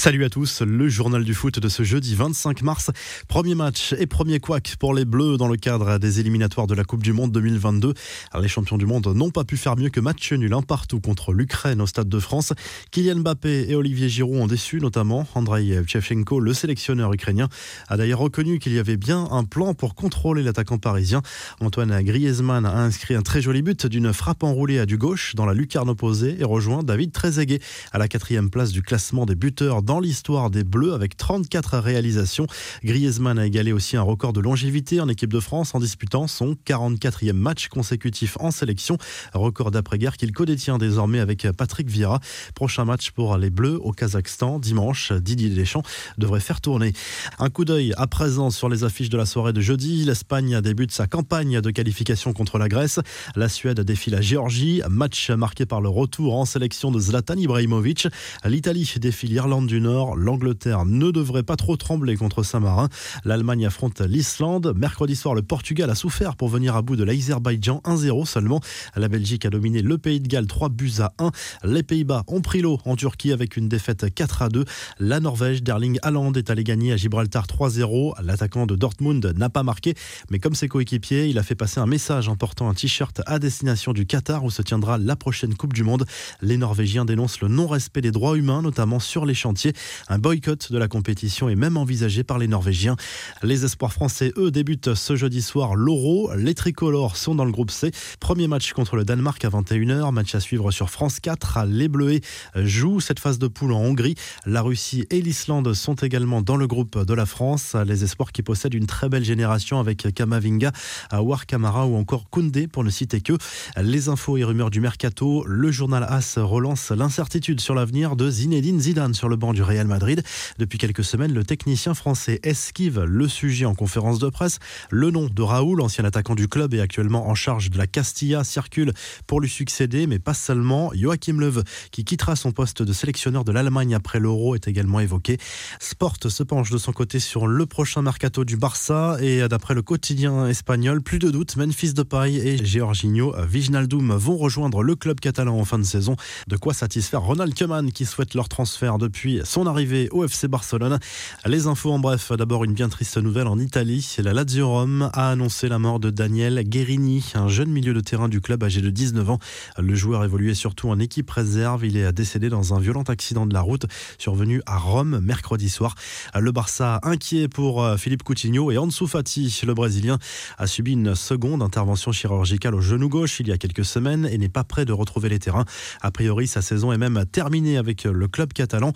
Salut à tous, le journal du foot de ce jeudi 25 mars. Premier match et premier couac pour les Bleus dans le cadre des éliminatoires de la Coupe du Monde 2022. Les champions du monde n'ont pas pu faire mieux que match nul un partout contre l'Ukraine au Stade de France. Kylian Mbappé et Olivier Giroud ont déçu notamment. Andrei Shevchenko, le sélectionneur ukrainien, a d'ailleurs reconnu qu'il y avait bien un plan pour contrôler l'attaquant parisien. Antoine Griezmann a inscrit un très joli but d'une frappe enroulée à du gauche dans la lucarne opposée et rejoint David Trezeguet à la quatrième place du classement des buteurs dans l'histoire des Bleus avec 34 réalisations. Griezmann a égalé aussi un record de longévité en équipe de France en disputant son 44e match consécutif en sélection. Record d'après-guerre qu'il codétient désormais avec Patrick Vieira. Prochain match pour les Bleus au Kazakhstan dimanche. Didier Deschamps devrait faire tourner. Un coup d'œil à présent sur les affiches de la soirée de jeudi. L'Espagne débute sa campagne de qualification contre la Grèce. La Suède défie la Géorgie. Match marqué par le retour en sélection de Zlatan Ibrahimovic. L'Italie défie l'Irlande du Nord. L'Angleterre ne devrait pas trop trembler contre Saint-Marin. L'Allemagne affronte l'Islande. Mercredi soir, le Portugal a souffert pour venir à bout de l'Azerbaïdjan 1-0 seulement. La Belgique a dominé le Pays de Galles 3 buts à 1. Les Pays-Bas ont pris l'eau en Turquie avec une défaite 4 à 2. La Norvège d'Erling Haaland est allé gagner à Gibraltar 3-0. L'attaquant de Dortmund n'a pas marqué, mais comme ses coéquipiers, il a fait passer un message en portant un t-shirt à destination du Qatar où se tiendra la prochaine Coupe du Monde. Les Norvégiens dénoncent le non-respect des droits humains, notamment sur les chantiers. Un boycott de la compétition est même envisagé par les Norvégiens. Les espoirs français, eux, débutent ce jeudi soir l'Euro. Les tricolores sont dans le groupe C. Premier match contre le Danemark à 21h. Match à suivre sur France 4. Les Bleus jouent cette phase de poule en Hongrie. La Russie et l'Islande sont également dans le groupe de la France. Les espoirs qui possèdent une très belle génération avec Kamavinga, War Kamara ou encore Koundé pour ne citer que. Les infos et rumeurs du mercato. Le journal AS relance l'incertitude sur l'avenir de Zinedine Zidane sur le banc du Real Madrid. Depuis quelques semaines, le technicien français esquive le sujet en conférence de presse. Le nom de Raoul, ancien attaquant du club et actuellement en charge de la Castilla, circule pour lui succéder, mais pas seulement. Joachim Löw, qui quittera son poste de sélectionneur de l'Allemagne après l'Euro, est également évoqué. Sport se penche de son côté sur le prochain mercato du Barça et d'après le quotidien espagnol, plus de doute, Memphis Depay et Georginio Vignaldum vont rejoindre le club catalan en fin de saison. De quoi satisfaire Ronald Koeman qui souhaite leur transfert depuis son arrivée au FC Barcelone. Les infos en bref, d'abord une bien triste nouvelle en Italie. La Lazio Rome a annoncé la mort de Daniel Guerini, un jeune milieu de terrain du club âgé de 19 ans. Le joueur évoluait surtout en équipe réserve. Il est décédé dans un violent accident de la route survenu à Rome mercredi soir. Le Barça inquiet pour euh, Philippe Coutinho et Ansu Fati, le Brésilien, a subi une seconde intervention chirurgicale au genou gauche il y a quelques semaines et n'est pas prêt de retrouver les terrains. A priori, sa saison est même terminée avec le club catalan.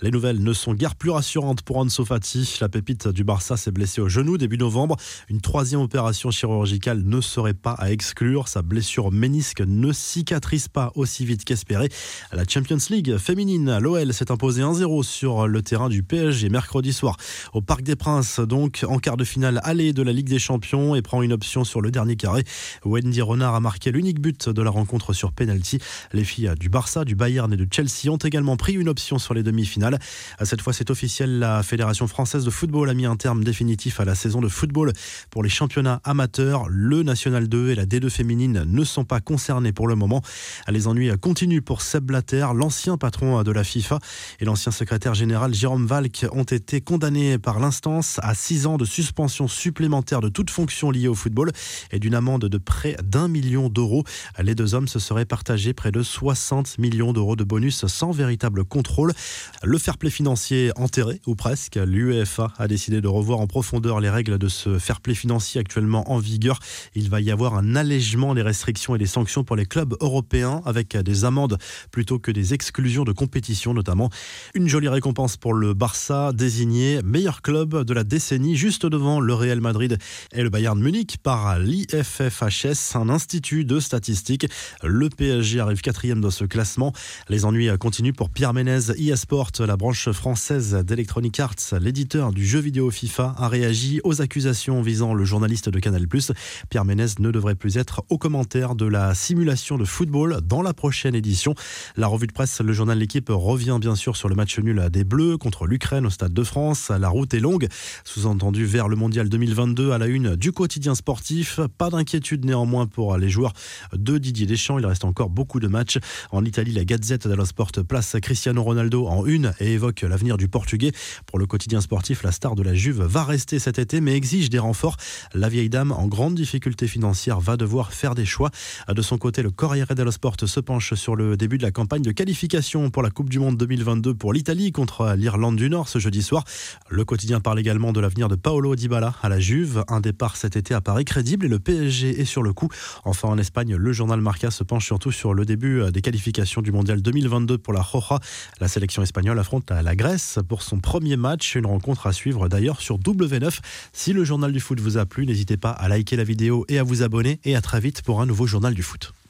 Les nouvelles ne sont guère plus rassurantes pour Ansu Fati. La pépite du Barça s'est blessée au genou début novembre. Une troisième opération chirurgicale ne serait pas à exclure. Sa blessure ménisque ne cicatrise pas aussi vite qu'espéré. La Champions League féminine, l'OL s'est imposé 1-0 sur le terrain du PSG mercredi soir au Parc des Princes, donc en quart de finale aller de la Ligue des Champions et prend une option sur le dernier carré. Wendy Renard a marqué l'unique but de la rencontre sur penalty. Les filles du Barça, du Bayern et de Chelsea ont également pris une option sur les demi-finales. Cette fois, c'est officiel, la Fédération française de football a mis un terme définitif à la saison de football pour les championnats amateurs. Le National 2 et la D2 féminine ne sont pas concernés pour le moment. Les ennuis continuent pour Seb Blatter, l'ancien patron de la FIFA et l'ancien secrétaire général Jérôme Valk ont été condamnés par l'instance à six ans de suspension supplémentaire de toute fonction liée au football et d'une amende de près d'un million d'euros. Les deux hommes se seraient partagés près de 60 millions d'euros de bonus sans véritable contrôle. Le fair play financier enterré, ou presque, l'UEFA a décidé de revoir en profondeur les règles de ce fair play financier actuellement en vigueur. Il va y avoir un allègement des restrictions et des sanctions pour les clubs européens avec des amendes plutôt que des exclusions de compétition notamment. Une jolie récompense pour le Barça, désigné meilleur club de la décennie juste devant le Real Madrid et le Bayern Munich par l'IFFHS, un institut de statistiques. Le PSG arrive quatrième dans ce classement. Les ennuis continuent pour Pierre Ménez, eSport, la branche française d'Electronic Arts, l'éditeur du jeu vidéo FIFA, a réagi aux accusations visant le journaliste de Canal+. Pierre Ménez ne devrait plus être au commentaire de la simulation de football dans la prochaine édition. La revue de presse, le journal L'équipe revient bien sûr sur le match nul des Bleus contre l'Ukraine au Stade de France. La route est longue, sous-entendu vers le Mondial 2022 à la une du quotidien sportif. Pas d'inquiétude néanmoins pour les joueurs de Didier Deschamps. Il reste encore beaucoup de matchs. En Italie, la Gazette dello Sport place Cristiano Ronaldo en une et évoque l'avenir du Portugais. Pour le quotidien sportif, la star de la Juve va rester cet été mais exige des renforts. La vieille dame en grande difficulté financière va devoir faire des choix. De son côté, le Corriere dello Sport se penche sur le début de la campagne de qualification pour la Coupe du Monde 2022 pour l'Italie contre l'Irlande du Nord ce jeudi soir. Le quotidien parle également de l'avenir de Paolo Dybala à la Juve. Un départ cet été apparaît crédible et le PSG est sur le coup. Enfin, en Espagne, le journal Marca se penche surtout sur le début des qualifications du Mondial 2022 pour la Roja. La sélection espagnole affronte la Grèce pour son premier match. Une rencontre à suivre d'ailleurs sur W9. Si le journal du foot vous a plu, n'hésitez pas à liker la vidéo et à vous abonner. Et à très vite pour un nouveau journal du foot.